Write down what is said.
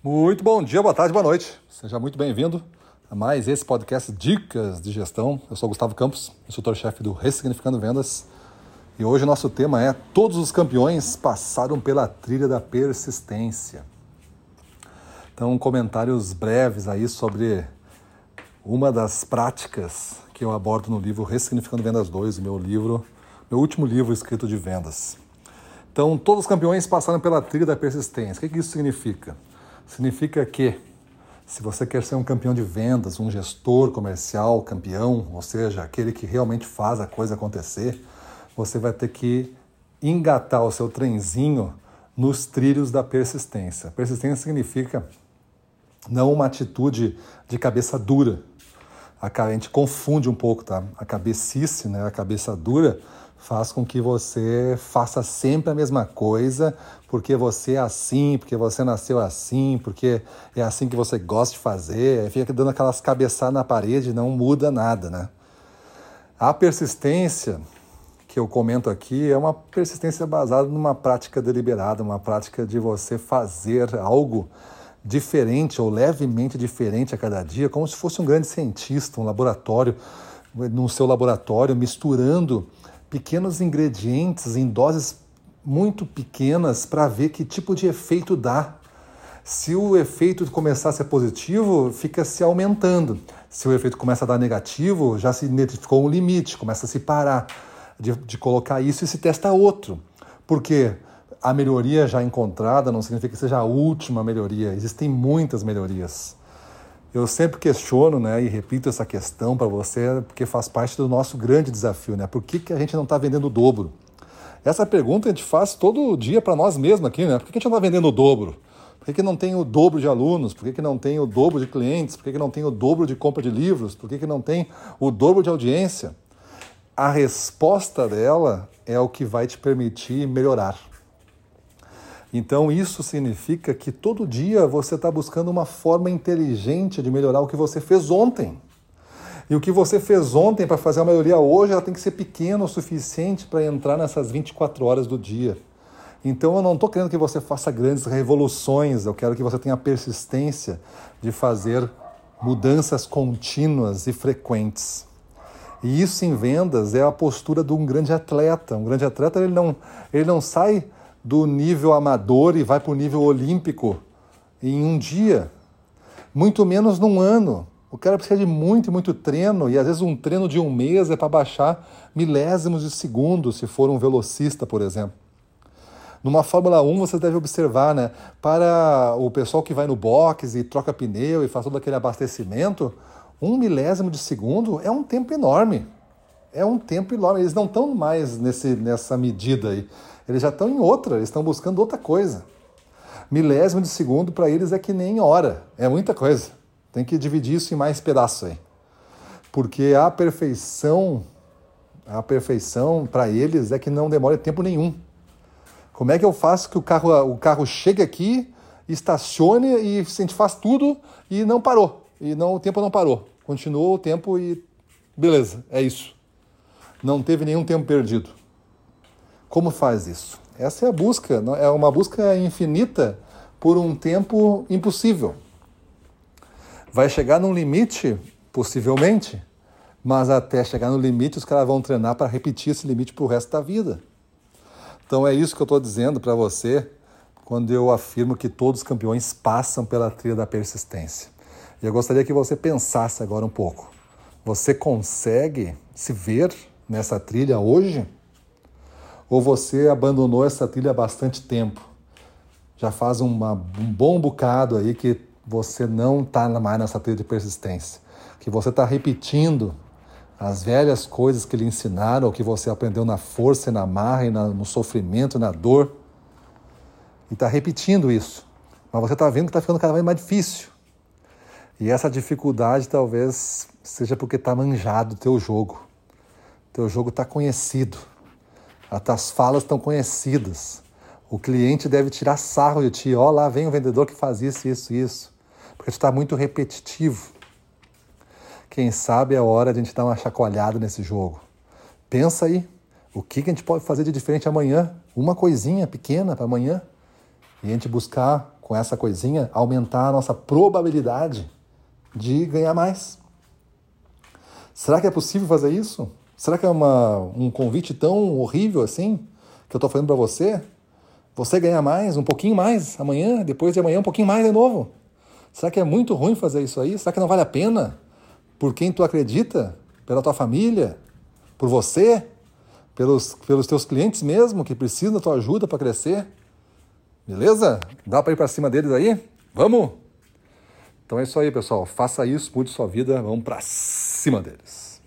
Muito bom dia, boa tarde, boa noite. Seja muito bem-vindo a mais esse podcast Dicas de Gestão. Eu sou Gustavo Campos, instrutor-chefe do Ressignificando Vendas. E hoje o nosso tema é Todos os campeões passaram pela trilha da persistência. Então, comentários breves aí sobre uma das práticas que eu abordo no livro Ressignificando Vendas 2, meu livro, meu último livro escrito de vendas. Então, todos os campeões passaram pela trilha da persistência. O que isso significa? Significa que se você quer ser um campeão de vendas, um gestor comercial campeão, ou seja, aquele que realmente faz a coisa acontecer, você vai ter que engatar o seu trenzinho nos trilhos da persistência. Persistência significa não uma atitude de cabeça dura. A gente confunde um pouco, tá? A cabecice, né? A cabeça dura faz com que você faça sempre a mesma coisa, porque você é assim, porque você nasceu assim, porque é assim que você gosta de fazer, fica dando aquelas cabeçadas na parede não muda nada, né? A persistência que eu comento aqui é uma persistência baseada numa prática deliberada, uma prática de você fazer algo diferente ou levemente diferente a cada dia, como se fosse um grande cientista, um laboratório, no seu laboratório, misturando pequenos ingredientes em doses muito pequenas para ver que tipo de efeito dá. Se o efeito começar a ser positivo, fica se aumentando. Se o efeito começa a dar negativo, já se identificou um limite, começa a se parar de, de colocar isso e se testa outro. Porque a melhoria já encontrada não significa que seja a última melhoria, existem muitas melhorias. Eu sempre questiono né, e repito essa questão para você, porque faz parte do nosso grande desafio. Né? Por que, que a gente não está vendendo o dobro? Essa pergunta a gente faz todo dia para nós mesmos aqui. Né? Por que, a gente não está vendendo o dobro? Por que, que não tem o dobro de alunos? Por que, que não tem o dobro de clientes? Por que, que não tem o dobro de compra de livros? Por que, que não tem o dobro de audiência? A resposta dela é o que vai te permitir melhorar. Então isso significa que todo dia você está buscando uma forma inteligente de melhorar o que você fez ontem. E o que você fez ontem para fazer a maioria hoje, ela tem que ser pequena o suficiente para entrar nessas 24 horas do dia. Então eu não estou querendo que você faça grandes revoluções, eu quero que você tenha persistência de fazer mudanças contínuas e frequentes. E isso em vendas é a postura de um grande atleta. Um grande atleta ele não, ele não sai do nível amador e vai para o nível olímpico em um dia, muito menos num ano. O cara precisa de muito, muito treino, e às vezes um treino de um mês é para baixar milésimos de segundo, se for um velocista, por exemplo. Numa Fórmula 1 você deve observar, né? Para o pessoal que vai no box e troca pneu e faz todo aquele abastecimento, um milésimo de segundo é um tempo enorme. É um tempo enorme. Eles não estão mais nesse, nessa medida aí. Eles já estão em outra, eles estão buscando outra coisa. Milésimo de segundo para eles é que nem hora, é muita coisa. Tem que dividir isso em mais pedaços aí. Porque a perfeição, a perfeição para eles é que não demora tempo nenhum. Como é que eu faço que o carro, o carro chegue aqui, estacione e a gente faz tudo e não parou. E não, o tempo não parou. Continuou o tempo e beleza, é isso. Não teve nenhum tempo perdido. Como faz isso? Essa é a busca, é uma busca infinita por um tempo impossível. Vai chegar num limite, possivelmente, mas até chegar no limite os caras vão treinar para repetir esse limite para o resto da vida. Então é isso que eu estou dizendo para você quando eu afirmo que todos os campeões passam pela trilha da persistência. E eu gostaria que você pensasse agora um pouco. Você consegue se ver nessa trilha hoje? ou você abandonou essa trilha há bastante tempo? Já faz uma, um bom bocado aí que você não está mais nessa trilha de persistência, que você está repetindo as velhas coisas que lhe ensinaram, ou que você aprendeu na força e na marra, e na, no sofrimento e na dor, e está repetindo isso. Mas você está vendo que está ficando cada vez mais difícil. E essa dificuldade talvez seja porque está manjado o teu jogo. Teu jogo está conhecido. As falas estão conhecidas. O cliente deve tirar sarro de ti. Ó, oh, lá vem o vendedor que faz isso, isso, isso. Porque está muito repetitivo. Quem sabe é hora de a gente dar uma chacoalhada nesse jogo. Pensa aí, o que a gente pode fazer de diferente amanhã? Uma coisinha pequena para amanhã. E a gente buscar com essa coisinha, aumentar a nossa probabilidade de ganhar mais. Será que é possível fazer isso? Será que é uma, um convite tão horrível assim que eu estou fazendo para você? Você ganhar mais, um pouquinho mais amanhã, depois de amanhã um pouquinho mais de novo. Será que é muito ruim fazer isso aí? Será que não vale a pena? Por quem tu acredita? Pela tua família? Por você? Pelos, pelos teus clientes mesmo que precisam da tua ajuda para crescer? Beleza? Dá para ir para cima deles aí? Vamos? Então é isso aí, pessoal. Faça isso, mude sua vida. Vamos para cima deles.